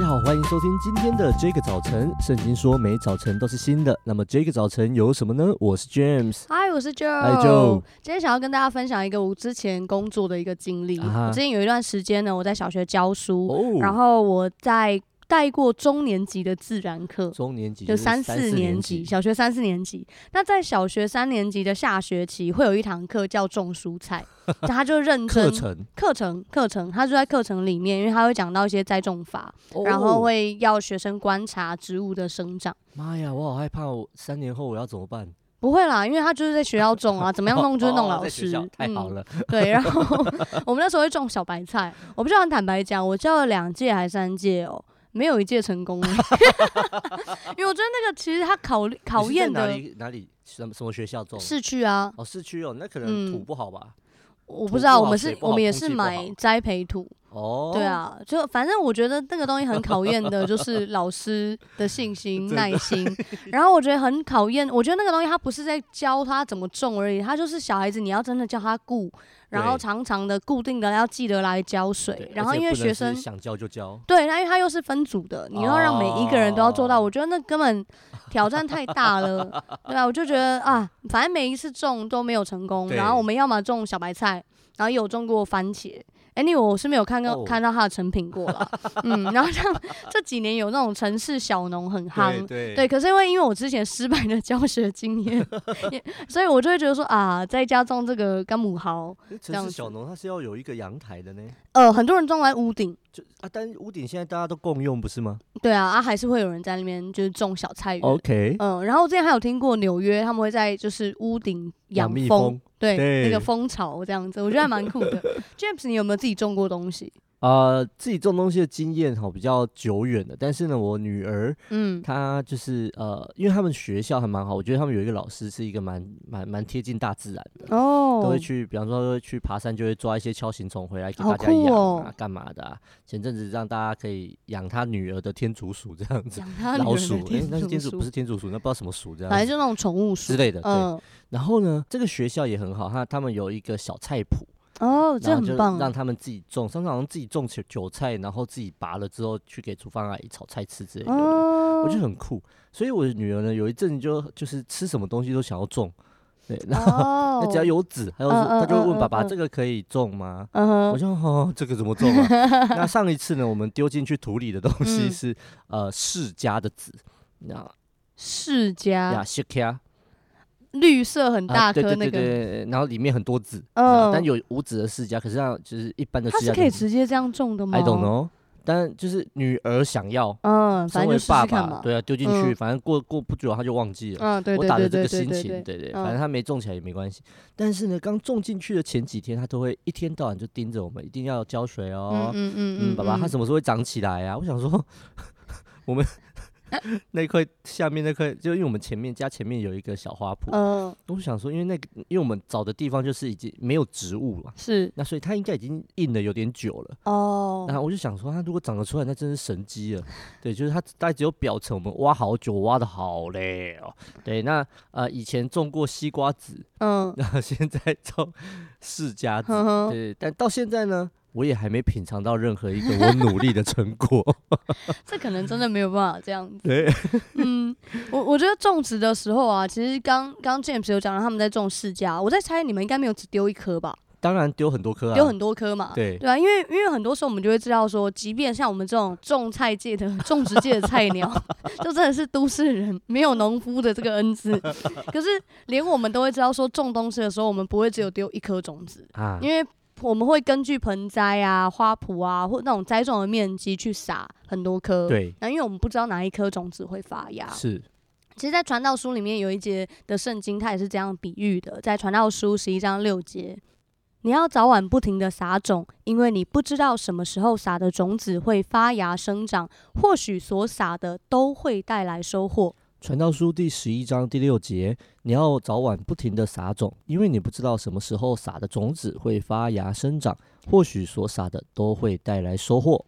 家好，欢迎收听今天的这个早晨。圣经说每早晨都是新的，那么这个早晨有什么呢？我是 James，嗨，我是 Joe，嗨 Joe。今天想要跟大家分享一个我之前工作的一个经历。啊、我之前有一段时间呢，我在小学教书，哦、然后我在。带过中年级的自然课，中年级就三四年级，小学三四年级。那在小学三年级的下学期，会有一堂课叫种蔬菜，他就认真课程课程课程，他就在课程里面，因为他会讲到一些栽种法，哦、然后会要学生观察植物的生长。妈呀，我好害怕，我三年后我要怎么办？不会啦，因为他就是在学校种啊，怎么样弄就是弄老师，哦哦、太好了、嗯。对，然后 我们那时候会种小白菜，我不知道坦白讲，我教了两届还是三届哦。没有一届成功，因为我觉得那个其实他考 考验的哪里哪里什么什么学校种？市区啊，哦市区哦，那可能土不好吧？嗯、我不知道，我们是我们也是买栽培土哦，对啊，就反正我觉得那个东西很考验的，就 是老师的信心耐心，然后我觉得很考验，我觉得那个东西他不是在教他怎么种而已，他就是小孩子你要真的教他顾。然后常常的固定的要记得来浇水，然后因为学生想教就教，对，那因为他又是分组的，你要让每一个人都要做到，我觉得那根本挑战太大了，对啊，我就觉得啊，反正每一次种都没有成功，然后我们要么种小白菜，然后有种过番茄。哎，你我是没有看到、oh. 看到他的成品过了，嗯，然后像这几年有那种城市小农很夯，对，可是因为因为我之前失败的教学经验，所以我就会觉得说啊，在家种这个干母蚝，城市小农它是要有一个阳台的呢，呃，很多人种在屋顶，就啊，但屋顶现在大家都共用不是吗？对啊，啊，还是会有人在那边就是种小菜园，OK，嗯，然后之前还有听过纽约他们会在就是屋顶养蜂。蜂对，对那个蜂巢这样子，我觉得还蛮酷的。James，你有没有自己种过东西？呃，自己种东西的经验哈比较久远的，但是呢，我女儿，嗯，她就是呃，因为他们学校还蛮好，我觉得他们有一个老师是一个蛮蛮蛮贴近大自然的哦，都会去，比方说去爬山，就会抓一些锹形虫回来给大家养啊，干、哦、嘛的、啊？前阵子让大家可以养他女儿的天竺鼠这样子，老鼠，哎、欸，那是天竺不是天竺鼠，那不知道什么鼠这样，反正就那种宠物鼠之类的，对。嗯、然后呢，这个学校也很好，他他们有一个小菜谱。哦，这很棒！让他们自己种，上次好像自己种韭韭菜，然后自己拔了之后去给厨房阿姨炒菜吃之类的，哦、我觉得很酷。所以我的女儿呢，有一阵就就是吃什么东西都想要种，对，然后那、哦、只要有籽，还有她就会问爸爸：“这个可以种吗？”嗯、我说：“哦，这个怎么种啊？” 那上一次呢，我们丢进去土里的东西是、嗯、呃释迦的籽，那释迦呀，释迦。绿色很大颗那个、啊，对对对对，然后里面很多籽，嗯，但有无籽的释迦，可是这样就是一般的释迦，它是可以直接这样种的吗？I don't know，但就是女儿想要，嗯，身为爸爸，对啊，丢进去，反正过过不久他就忘记了，嗯，对，我打的这个心情，对对，反正他没种起来也没关系。但是呢，刚种进去的前几天，他都会一天到晚就盯着我们，一定要浇水哦，嗯嗯嗯，爸爸，他什么时候会长起来啊？我想说，我们。那块下面那块，就因为我们前面家前面有一个小花圃，嗯，我想说，因为那个，因为我们找的地方就是已经没有植物了，是，那所以它应该已经硬了有点久了，哦，然后我就想说，它如果长得出来，那真是神机了，对，就是它大概只有表层，我们挖好久，挖的好累哦，对，那呃以前种过西瓜籽，嗯，然后现在种 释迦籽，嗯、对，但到现在呢？我也还没品尝到任何一个我努力的成果，这可能真的没有办法这样子。对，嗯，我我觉得种植的时候啊，其实刚刚 James 有讲到他们在种释迦，我在猜你们应该没有只丢一颗吧？当然丢很多颗啊，丢很多颗嘛。对，对啊，因为因为很多时候我们就会知道说，即便像我们这种种菜界的 种植界的菜鸟，就真的是都市人没有农夫的这个恩赐，可是连我们都会知道说，种东西的时候，我们不会只有丢一颗种子啊，因为。我们会根据盆栽啊、花圃啊，或那种栽种的面积去撒很多颗。对。那因为我们不知道哪一颗种子会发芽。是。其实，在传道书里面有一节的圣经，它也是这样比喻的。在传道书十一章六节，你要早晚不停的撒种，因为你不知道什么时候撒的种子会发芽生长，或许所撒的都会带来收获。传道书第十一章第六节，你要早晚不停地撒种，因为你不知道什么时候撒的种子会发芽生长，或许所撒的都会带来收获。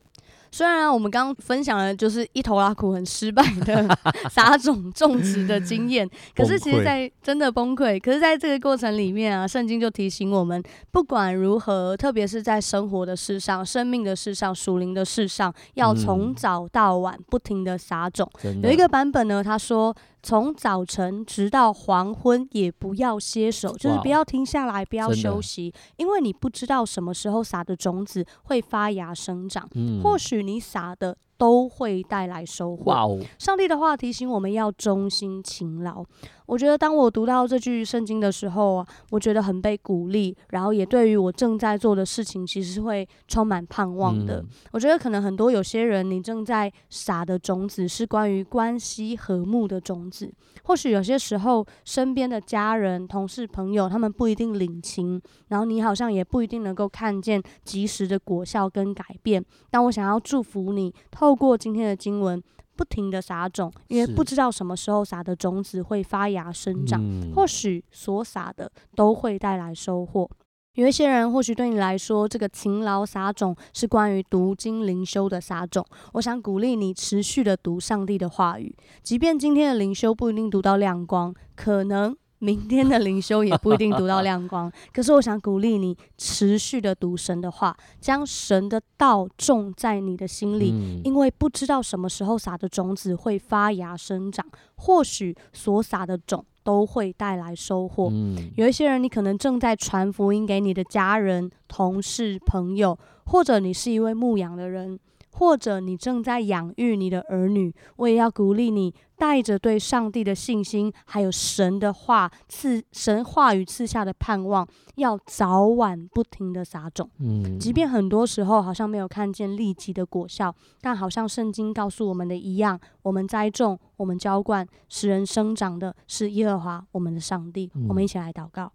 虽然、啊、我们刚刚分享了就是一头拉苦很失败的 撒种种植的经验，可是其实，在真的崩溃。可是，在这个过程里面啊，圣经就提醒我们，不管如何，特别是在生活的事上、生命的事上、属灵的事上，要从早到晚不停的撒种。嗯、有一个版本呢，他说。从早晨直到黄昏，也不要歇手，就是不要停下来，不要休息，因为你不知道什么时候撒的种子会发芽生长，嗯、或许你撒的。都会带来收获。上帝的话提醒我们要忠心勤劳。我觉得当我读到这句圣经的时候啊，我觉得很被鼓励，然后也对于我正在做的事情，其实是会充满盼望的。嗯、我觉得可能很多有些人，你正在撒的种子是关于关系和睦的种子。或许有些时候，身边的家人、同事、朋友，他们不一定领情，然后你好像也不一定能够看见及时的果效跟改变。但我想要祝福你，透过今天的经文，不停的撒种，因为不知道什么时候撒的种子会发芽生长，嗯、或许所撒的都会带来收获。有一些人，或许对你来说，这个勤劳撒种是关于读经灵修的撒种。我想鼓励你持续的读上帝的话语，即便今天的灵修不一定读到亮光，可能。明天的灵修也不一定读到亮光，可是我想鼓励你持续的读神的话，将神的道种在你的心里，嗯、因为不知道什么时候撒的种子会发芽生长，或许所撒的种都会带来收获。嗯、有一些人，你可能正在传福音给你的家人、同事、朋友，或者你是一位牧羊的人。或者你正在养育你的儿女，我也要鼓励你，带着对上帝的信心，还有神的话赐神话语赐下的盼望，要早晚不停的撒种。嗯，即便很多时候好像没有看见立即的果效，但好像圣经告诉我们的一样，我们栽种，我们浇灌，使人生长的是耶和华我们的上帝。嗯，我们一起来祷告。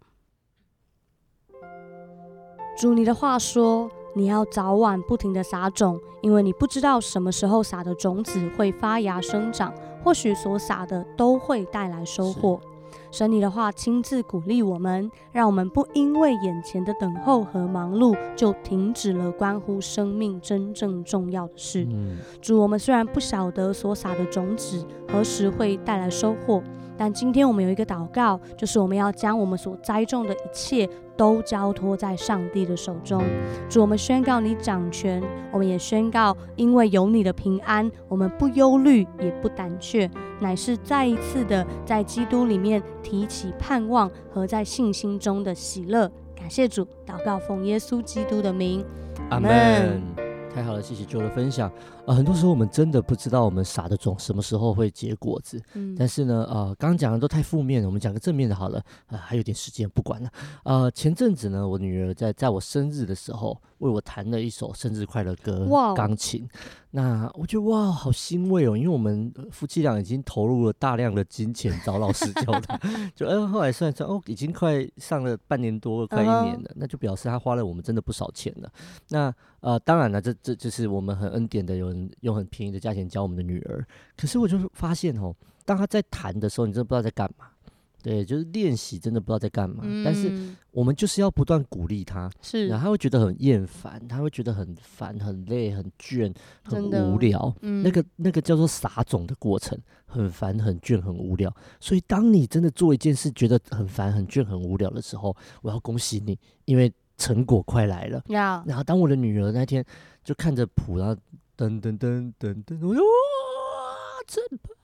主，你的话说。你要早晚不停的撒种，因为你不知道什么时候撒的种子会发芽生长，或许所撒的都会带来收获。神，你的话亲自鼓励我们，让我们不因为眼前的等候和忙碌，就停止了关乎生命真正重要的事。嗯、主，我们虽然不晓得所撒的种子何时会带来收获，但今天我们有一个祷告，就是我们要将我们所栽种的一切都交托在上帝的手中。主，我们宣告你掌权，我们也宣告，因为有你的平安，我们不忧虑也不胆怯，乃是再一次的在基督里面提起盼望和在信心中的喜乐。感谢主，祷告奉耶稣基督的名，阿门。太好了，谢谢 Joe 的分享。呃，很多时候我们真的不知道我们撒的种什么时候会结果子。嗯，但是呢，呃，刚刚讲的都太负面了，我们讲个正面的好了。呃，还有点时间，不管了。呃，前阵子呢，我女儿在在我生日的时候为我弹了一首生日快乐歌，哇，钢琴。那我觉得哇，好欣慰哦，因为我们夫妻俩已经投入了大量的金钱找老师教他，就嗯、呃，后来算一算哦，已经快上了半年多，快一年了，uh huh. 那就表示他花了我们真的不少钱了。那呃，当然了，这这就是我们很恩典的，有人用很便宜的价钱教我们的女儿。可是我就发现哦，当他在弹的时候，你真的不知道在干嘛。对，就是练习，真的不知道在干嘛。嗯、但是我们就是要不断鼓励他，是，然后他会觉得很厌烦，他会觉得很烦、很累、很倦、很无聊。嗯、那个那个叫做撒种的过程，很烦、很倦、很无聊。所以，当你真的做一件事觉得很烦、很倦、很无聊的时候，我要恭喜你，因为成果快来了。要然后，当我的女儿那天就看着谱，然后噔噔噔噔噔，我就哇，真棒！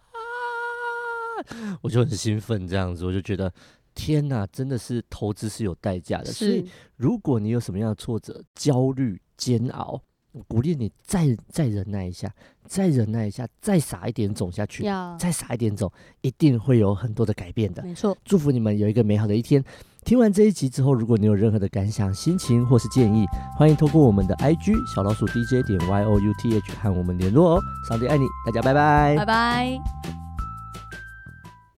我就很兴奋，这样子，我就觉得天哪，真的是投资是有代价的。所以，如果你有什么样的挫折、焦虑、煎熬，我鼓励你再再忍耐一下，再忍耐一下，再撒一点种下去，再撒一点种，一定会有很多的改变的。没错，祝福你们有一个美好的一天。听完这一集之后，如果你有任何的感想、心情或是建议，欢迎透过我们的 IG 小老鼠 DJ 点 Y O U T H 和我们联络哦。上帝爱你，大家拜拜，拜拜。